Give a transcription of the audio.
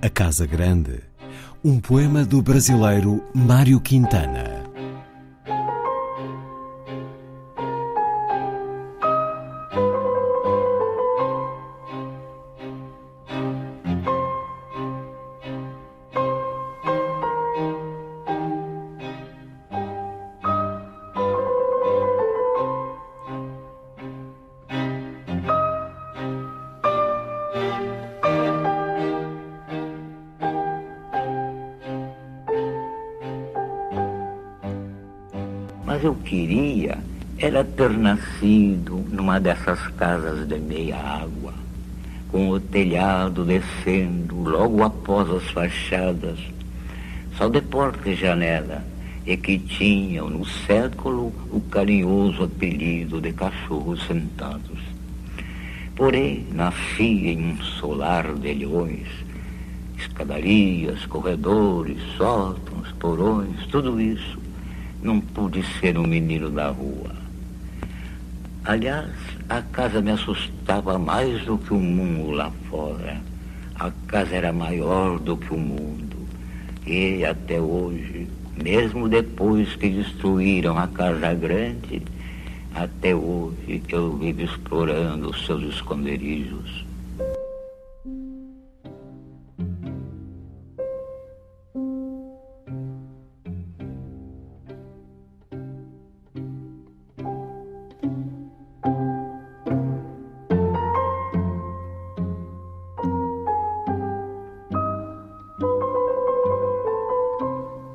A Casa Grande, um poema do brasileiro Mário Quintana. Mas eu queria era ter nascido numa dessas casas de meia água, com o telhado descendo logo após as fachadas, só de porta e janela, e que tinham no século o carinhoso apelido de cachorros sentados. Porém, nasci em um solar de leões, escadarias, corredores, sótãos, porões, tudo isso não pude ser um menino da rua. Aliás, a casa me assustava mais do que o mundo lá fora. A casa era maior do que o mundo. E até hoje, mesmo depois que destruíram a casa grande, até hoje eu vivo explorando os seus esconderijos.